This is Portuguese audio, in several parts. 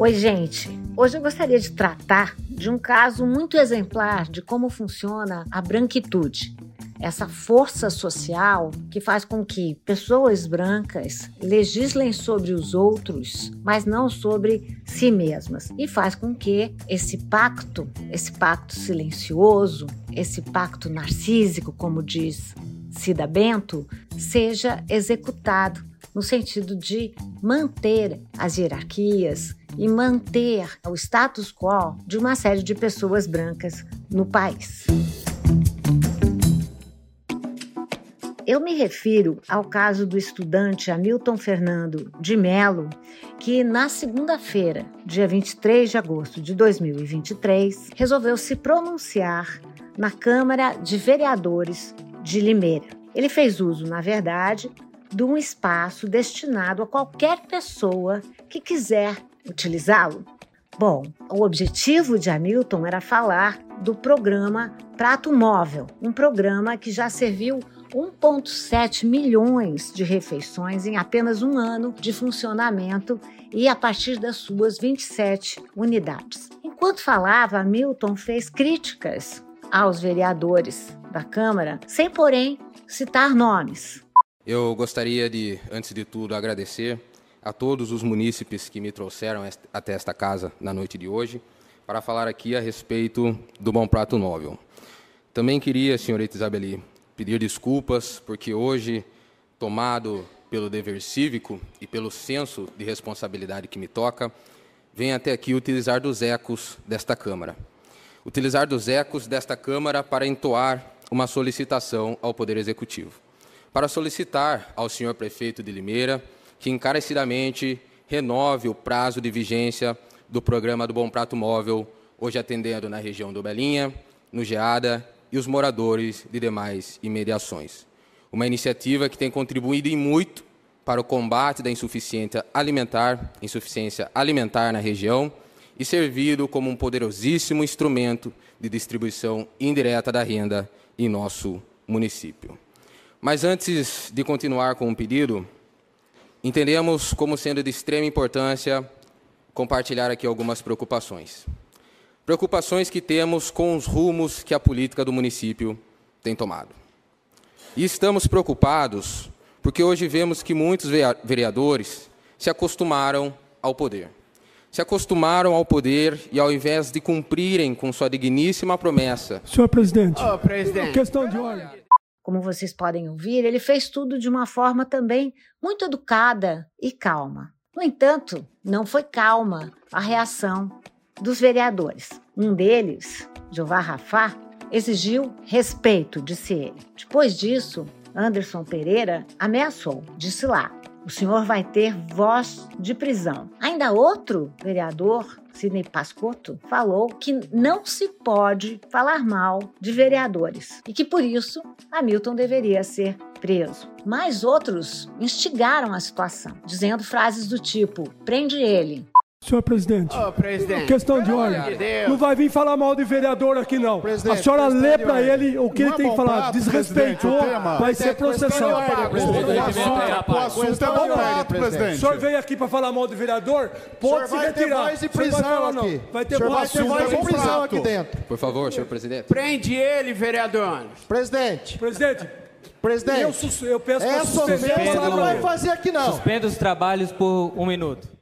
Oi, gente. Hoje eu gostaria de tratar de um caso muito exemplar de como funciona a branquitude. Essa força social que faz com que pessoas brancas legislem sobre os outros, mas não sobre si mesmas. E faz com que esse pacto, esse pacto silencioso, esse pacto narcísico, como diz Cida Bento, seja executado no sentido de manter as hierarquias e manter o status quo de uma série de pessoas brancas no país. Eu me refiro ao caso do estudante Hamilton Fernando de Mello, que na segunda-feira, dia 23 de agosto de 2023, resolveu se pronunciar na Câmara de Vereadores de Limeira. Ele fez uso, na verdade, de um espaço destinado a qualquer pessoa que quiser utilizá-lo. Bom, o objetivo de Hamilton era falar do programa Prato Móvel, um programa que já serviu 1,7 milhões de refeições em apenas um ano de funcionamento e a partir das suas 27 unidades. Enquanto falava, Hamilton fez críticas aos vereadores da Câmara, sem, porém, citar nomes. Eu gostaria de, antes de tudo, agradecer a todos os munícipes que me trouxeram até esta casa na noite de hoje para falar aqui a respeito do Bom Prato Móvel. Também queria, senhorita Isabeli, pedir desculpas porque hoje, tomado pelo dever cívico e pelo senso de responsabilidade que me toca, venho até aqui utilizar dos ecos desta Câmara. Utilizar dos ecos desta Câmara para entoar uma solicitação ao Poder Executivo para solicitar ao senhor prefeito de Limeira que encarecidamente renove o prazo de vigência do programa do Bom Prato Móvel, hoje atendendo na região do Belinha, no Geada e os moradores de demais imediações. Uma iniciativa que tem contribuído em muito para o combate da insuficiência alimentar, insuficiência alimentar na região e servido como um poderosíssimo instrumento de distribuição indireta da renda em nosso município. Mas antes de continuar com o pedido, entendemos como sendo de extrema importância compartilhar aqui algumas preocupações. Preocupações que temos com os rumos que a política do município tem tomado. E estamos preocupados porque hoje vemos que muitos vereadores se acostumaram ao poder. Se acostumaram ao poder e, ao invés de cumprirem com sua digníssima promessa. Senhor presidente, oh, presidente. questão de ordem. Como vocês podem ouvir, ele fez tudo de uma forma também muito educada e calma. No entanto, não foi calma a reação dos vereadores. Um deles, Jeová Rafá, exigiu respeito, disse ele. Depois disso, Anderson Pereira ameaçou, disse lá: o senhor vai ter voz de prisão. Ainda outro vereador Sidney Pascotto, falou que não se pode falar mal de vereadores e que por isso Hamilton deveria ser preso. Mas outros instigaram a situação, dizendo frases do tipo: prende ele, Senhor presidente, oh, presidente, questão de ordem. De não vai vir falar mal de vereador aqui, não. Presidente, a senhora lê para ele o que ele é tem que falar. Desrespeitou, vai ser processado. O assunto é bom prato, presidente. O senhor veio aqui para falar mal de vereador, pode se retirar. Vai ter prisão aqui. Vai ter voz de prisão aqui dentro. Por favor, senhor presidente. Prende ele, vereador. Presidente. Presidente. Presidente. Eu, eu peço para suspender. não vai fazer aqui, não. Suspenda os trabalhos por um minuto.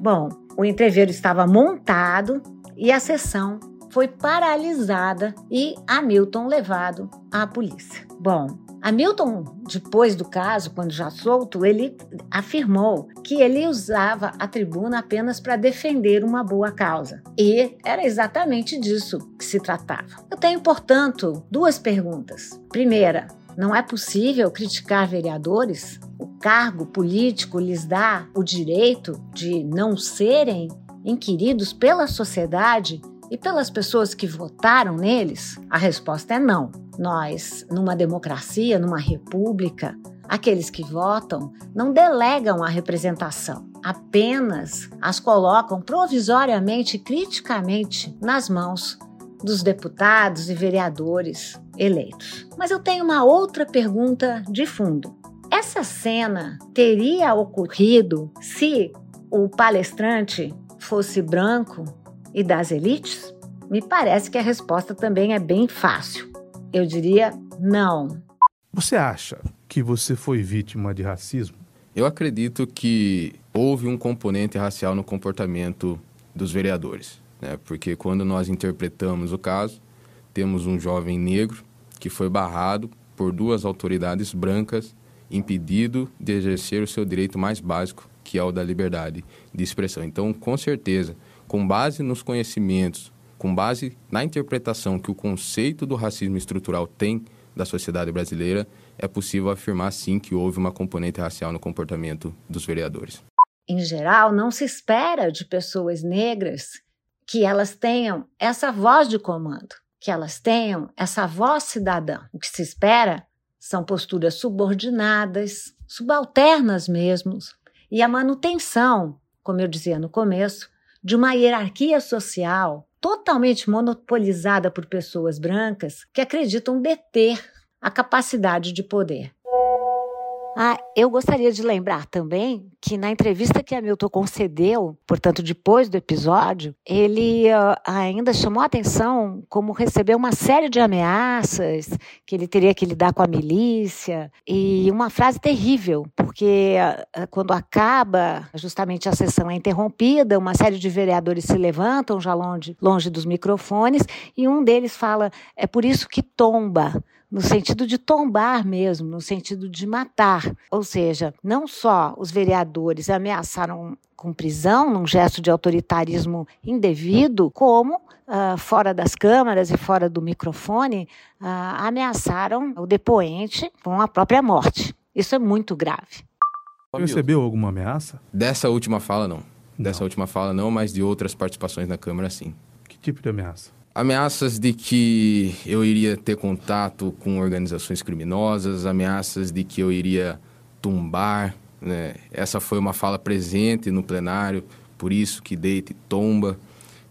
Bom, o entreveiro estava montado e a sessão foi paralisada e Hamilton levado à polícia. Bom, Hamilton, depois do caso, quando já solto, ele afirmou que ele usava a tribuna apenas para defender uma boa causa. E era exatamente disso que se tratava. Eu tenho, portanto, duas perguntas. Primeira, não é possível criticar vereadores? O cargo político lhes dá o direito de não serem inquiridos pela sociedade e pelas pessoas que votaram neles? A resposta é não. Nós, numa democracia, numa república, aqueles que votam não delegam a representação, apenas as colocam provisoriamente e criticamente nas mãos dos deputados e vereadores eleitos. Mas eu tenho uma outra pergunta de fundo. Essa cena teria ocorrido se o palestrante fosse branco e das elites? Me parece que a resposta também é bem fácil. Eu diria não. Você acha que você foi vítima de racismo? Eu acredito que houve um componente racial no comportamento dos vereadores, né? porque quando nós interpretamos o caso, temos um jovem negro que foi barrado por duas autoridades brancas, impedido de exercer o seu direito mais básico, que é o da liberdade de expressão. Então, com certeza, com base nos conhecimentos, com base na interpretação que o conceito do racismo estrutural tem da sociedade brasileira, é possível afirmar sim que houve uma componente racial no comportamento dos vereadores. Em geral, não se espera de pessoas negras que elas tenham essa voz de comando, que elas tenham essa voz cidadã. O que se espera são posturas subordinadas, subalternas mesmo, e a manutenção, como eu dizia no começo, de uma hierarquia social totalmente monopolizada por pessoas brancas que acreditam deter a capacidade de poder. Ah, eu gostaria de lembrar também que na entrevista que Hamilton concedeu, portanto, depois do episódio, ele uh, ainda chamou a atenção como recebeu uma série de ameaças, que ele teria que lidar com a milícia, e uma frase terrível, porque uh, quando acaba justamente a sessão é interrompida, uma série de vereadores se levantam já longe, longe dos microfones, e um deles fala: é por isso que tomba no sentido de tombar mesmo, no sentido de matar. Ou seja, não só os vereadores ameaçaram com prisão, num gesto de autoritarismo indevido, como, uh, fora das câmaras e fora do microfone, uh, ameaçaram o depoente com a própria morte. Isso é muito grave. Recebeu alguma ameaça? Dessa última fala, não. Dessa não. última fala, não, mas de outras participações na Câmara, sim. Que tipo de ameaça? Ameaças de que eu iria ter contato com organizações criminosas, ameaças de que eu iria tumbar. Né? Essa foi uma fala presente no plenário, por isso que deite tomba.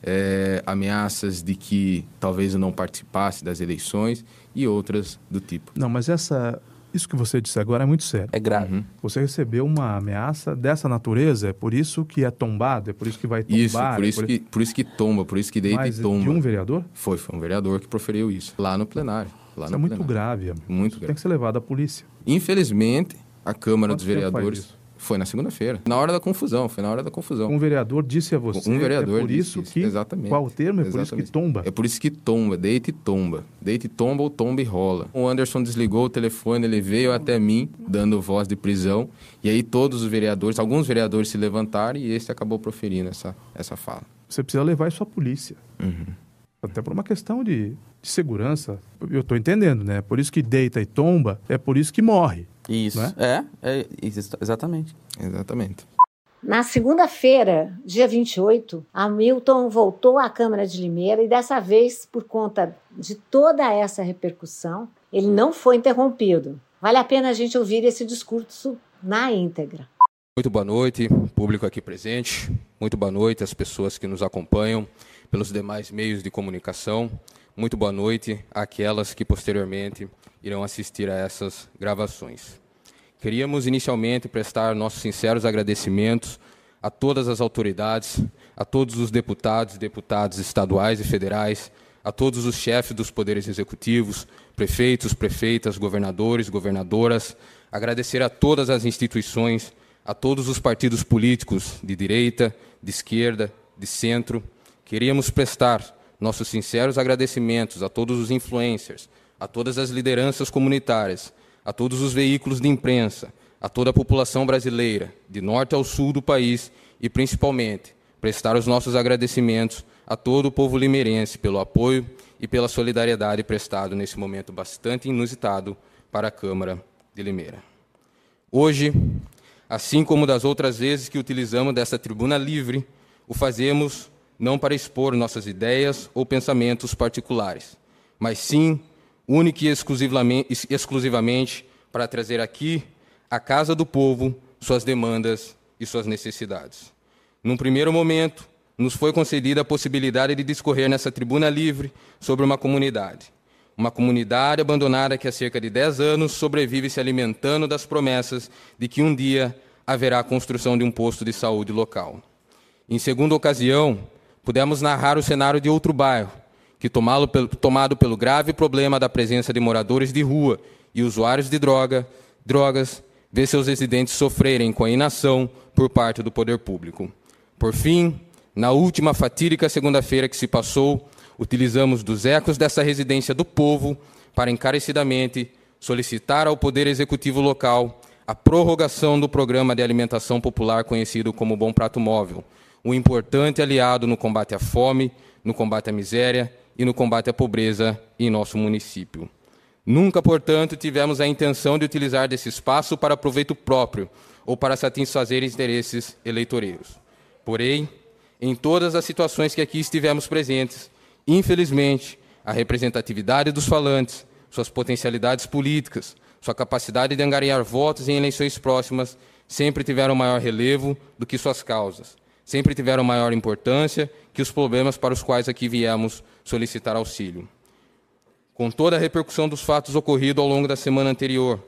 É, ameaças de que talvez eu não participasse das eleições e outras do tipo. Não, mas essa isso que você disse agora é muito sério. É grave. Uhum. Você recebeu uma ameaça dessa natureza, é por isso que é tombado, é por isso que vai tombar. Isso, por isso, é por... Que, por isso que tomba, por isso que deita Mas e tomba. de um vereador? Foi, foi um vereador que proferiu isso, lá no plenário. Lá isso no é muito plenário. grave. Amigo. Muito isso grave. Tem que ser levado à polícia. Infelizmente, a Câmara Quanto dos Vereadores foi na segunda-feira. Na hora da confusão, foi na hora da confusão. Um vereador disse a você. Um vereador é por isso que. Exatamente. Qual o termo? É Exatamente. por isso que tomba. É por isso que tomba, deita e tomba. Deita e tomba ou tomba e rola. O Anderson desligou o telefone, ele veio até mim, dando voz de prisão. E aí todos os vereadores, alguns vereadores se levantaram e esse acabou proferindo essa, essa fala. Você precisa levar isso à polícia. Uhum. Até por uma questão de, de segurança. Eu estou entendendo, né? Por isso que deita e tomba, é por isso que morre. Isso. É? é? é? exatamente. Exatamente. Na segunda-feira, dia 28, Hamilton voltou à Câmara de Limeira e dessa vez, por conta de toda essa repercussão, ele não foi interrompido. Vale a pena a gente ouvir esse discurso na íntegra. Muito boa noite, público aqui presente. Muito boa noite às pessoas que nos acompanham pelos demais meios de comunicação. Muito boa noite àquelas que posteriormente irão assistir a essas gravações. Queríamos inicialmente prestar nossos sinceros agradecimentos a todas as autoridades, a todos os deputados e deputadas estaduais e federais, a todos os chefes dos poderes executivos, prefeitos, prefeitas, governadores, governadoras, agradecer a todas as instituições, a todos os partidos políticos de direita, de esquerda, de centro. Queríamos prestar nossos sinceros agradecimentos a todos os influencers, a todas as lideranças comunitárias, a todos os veículos de imprensa, a toda a população brasileira, de norte ao sul do país e, principalmente, prestar os nossos agradecimentos a todo o povo limeirense pelo apoio e pela solidariedade prestado nesse momento bastante inusitado para a Câmara de Limeira. Hoje, assim como das outras vezes que utilizamos dessa tribuna livre, o fazemos não para expor nossas ideias ou pensamentos particulares, mas sim única e exclusivamente, exclusivamente para trazer aqui, à casa do povo, suas demandas e suas necessidades. Num primeiro momento, nos foi concedida a possibilidade de discorrer nessa tribuna livre sobre uma comunidade. Uma comunidade abandonada que há cerca de 10 anos sobrevive se alimentando das promessas de que um dia haverá a construção de um posto de saúde local. Em segunda ocasião, pudemos narrar o cenário de outro bairro, que tomado pelo grave problema da presença de moradores de rua e usuários de droga, drogas, vê seus residentes sofrerem com a inação por parte do poder público. Por fim, na última fatídica segunda-feira que se passou, utilizamos dos ecos dessa residência do povo para encarecidamente solicitar ao Poder Executivo local a prorrogação do programa de alimentação popular conhecido como Bom Prato Móvel, um importante aliado no combate à fome, no combate à miséria e no combate à pobreza em nosso município. Nunca, portanto, tivemos a intenção de utilizar desse espaço para proveito próprio ou para satisfazer interesses eleitoreiros. Porém, em todas as situações que aqui estivemos presentes, infelizmente, a representatividade dos falantes, suas potencialidades políticas, sua capacidade de angariar votos em eleições próximas sempre tiveram maior relevo do que suas causas, sempre tiveram maior importância que os problemas para os quais aqui viemos solicitar auxílio. Com toda a repercussão dos fatos ocorridos ao longo da semana anterior,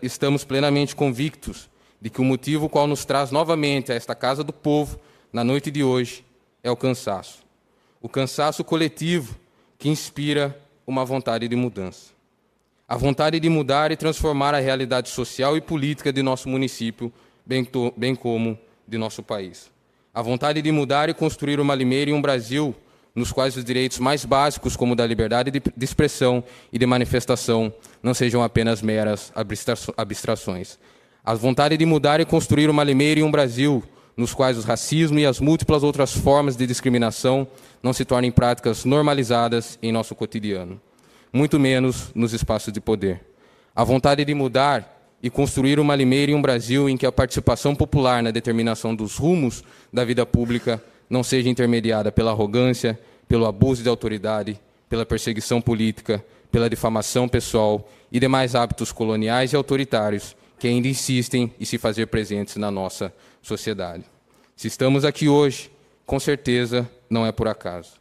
estamos plenamente convictos de que o motivo qual nos traz novamente a esta casa do povo na noite de hoje é o cansaço. O cansaço coletivo que inspira uma vontade de mudança. A vontade de mudar e transformar a realidade social e política de nosso município, bem, bem como de nosso país. A vontade de mudar e construir uma Limeira e um Brasil nos quais os direitos mais básicos, como o da liberdade de expressão e de manifestação, não sejam apenas meras abstrações. A vontade de mudar e construir uma Limeira e um Brasil nos quais o racismo e as múltiplas outras formas de discriminação não se tornem práticas normalizadas em nosso cotidiano, muito menos nos espaços de poder. A vontade de mudar e construir uma Limeira e um Brasil em que a participação popular na determinação dos rumos da vida pública não seja intermediada pela arrogância, pelo abuso de autoridade, pela perseguição política, pela difamação pessoal e demais hábitos coloniais e autoritários que ainda insistem em se fazer presentes na nossa sociedade. Se estamos aqui hoje, com certeza não é por acaso,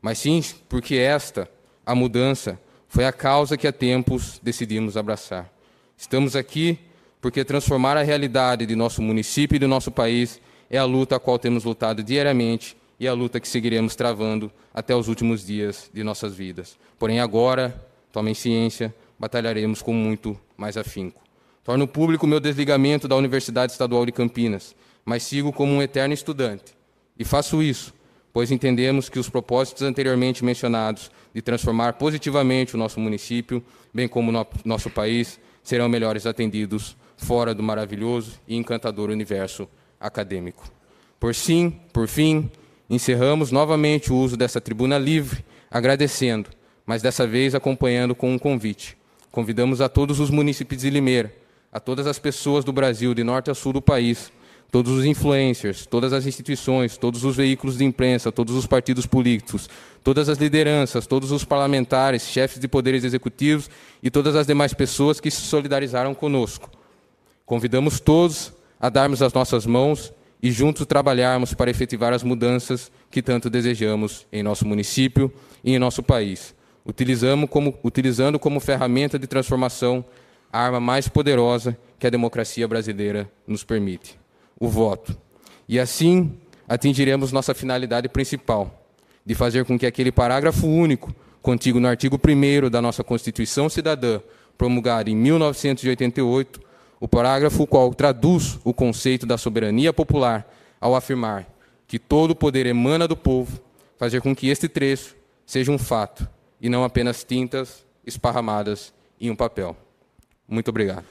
mas sim porque esta, a mudança, foi a causa que há tempos decidimos abraçar. Estamos aqui porque transformar a realidade de nosso município e do nosso país é a luta a qual temos lutado diariamente e a luta que seguiremos travando até os últimos dias de nossas vidas. Porém, agora, tomem ciência, batalharemos com muito mais afinco. Torno público meu desligamento da Universidade Estadual de Campinas, mas sigo como um eterno estudante. E faço isso, pois entendemos que os propósitos anteriormente mencionados de transformar positivamente o nosso município, bem como o nosso país, serão melhores atendidos fora do maravilhoso e encantador universo acadêmico. Por sim, por fim, encerramos novamente o uso dessa tribuna livre, agradecendo, mas dessa vez acompanhando com um convite. Convidamos a todos os munícipes de Limeira, a todas as pessoas do Brasil, de norte a sul do país, todos os influencers, todas as instituições, todos os veículos de imprensa, todos os partidos políticos, todas as lideranças, todos os parlamentares, chefes de poderes executivos e todas as demais pessoas que se solidarizaram conosco. Convidamos todos a darmos as nossas mãos e juntos trabalharmos para efetivar as mudanças que tanto desejamos em nosso município e em nosso país, utilizando como, utilizando como ferramenta de transformação a arma mais poderosa que a democracia brasileira nos permite, o voto. E assim atingiremos nossa finalidade principal, de fazer com que aquele parágrafo único contigo no artigo 1 da nossa Constituição Cidadã, promulgada em 1988, o parágrafo qual traduz o conceito da soberania popular ao afirmar que todo o poder emana do povo, fazer com que este trecho seja um fato e não apenas tintas esparramadas em um papel. Muito obrigado.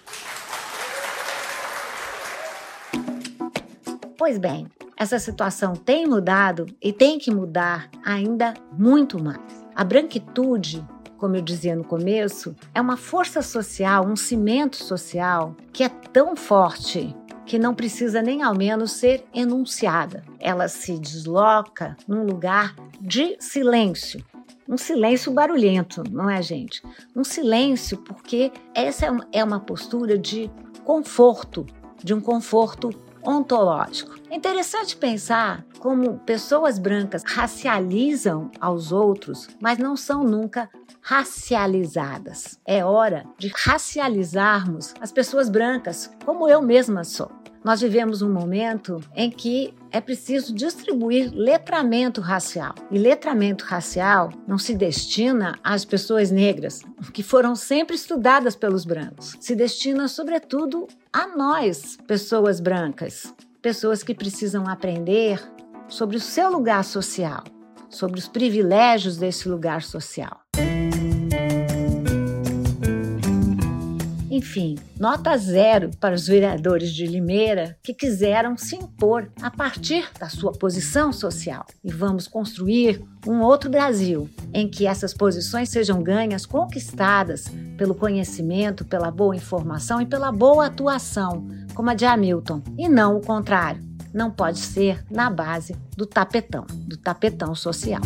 Pois bem, essa situação tem mudado e tem que mudar ainda muito mais. A branquitude como eu dizia no começo, é uma força social, um cimento social que é tão forte que não precisa nem ao menos ser enunciada. Ela se desloca num lugar de silêncio. Um silêncio barulhento, não é, gente? Um silêncio, porque essa é uma postura de conforto, de um conforto ontológico. É interessante pensar como pessoas brancas racializam aos outros, mas não são nunca racializadas. É hora de racializarmos as pessoas brancas, como eu mesma sou. Nós vivemos um momento em que é preciso distribuir letramento racial. E letramento racial não se destina às pessoas negras, que foram sempre estudadas pelos brancos. Se destina, sobretudo, a nós, pessoas brancas, pessoas que precisam aprender sobre o seu lugar social, sobre os privilégios desse lugar social. Enfim, nota zero para os vereadores de Limeira que quiseram se impor a partir da sua posição social. E vamos construir um outro Brasil em que essas posições sejam ganhas, conquistadas pelo conhecimento, pela boa informação e pela boa atuação, como a de Hamilton, e não o contrário. Não pode ser na base do tapetão, do tapetão social.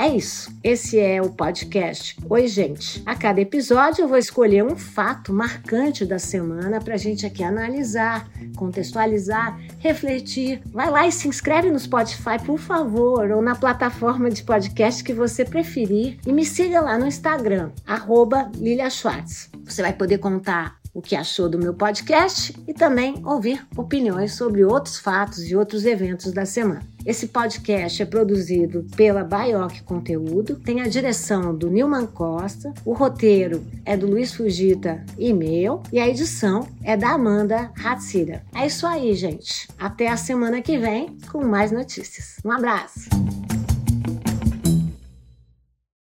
É isso. Esse é o podcast. Oi, gente. A cada episódio eu vou escolher um fato marcante da semana para a gente aqui analisar, contextualizar, refletir. Vai lá e se inscreve no Spotify, por favor, ou na plataforma de podcast que você preferir. E me siga lá no Instagram, Lilia Schwartz. Você vai poder contar o que achou do meu podcast e também ouvir opiniões sobre outros fatos e outros eventos da semana. Esse podcast é produzido pela Baioc Conteúdo, tem a direção do Nilman Costa, o roteiro é do Luiz Fugita e meu, e a edição é da Amanda Hatsira. É isso aí, gente. Até a semana que vem com mais notícias. Um abraço!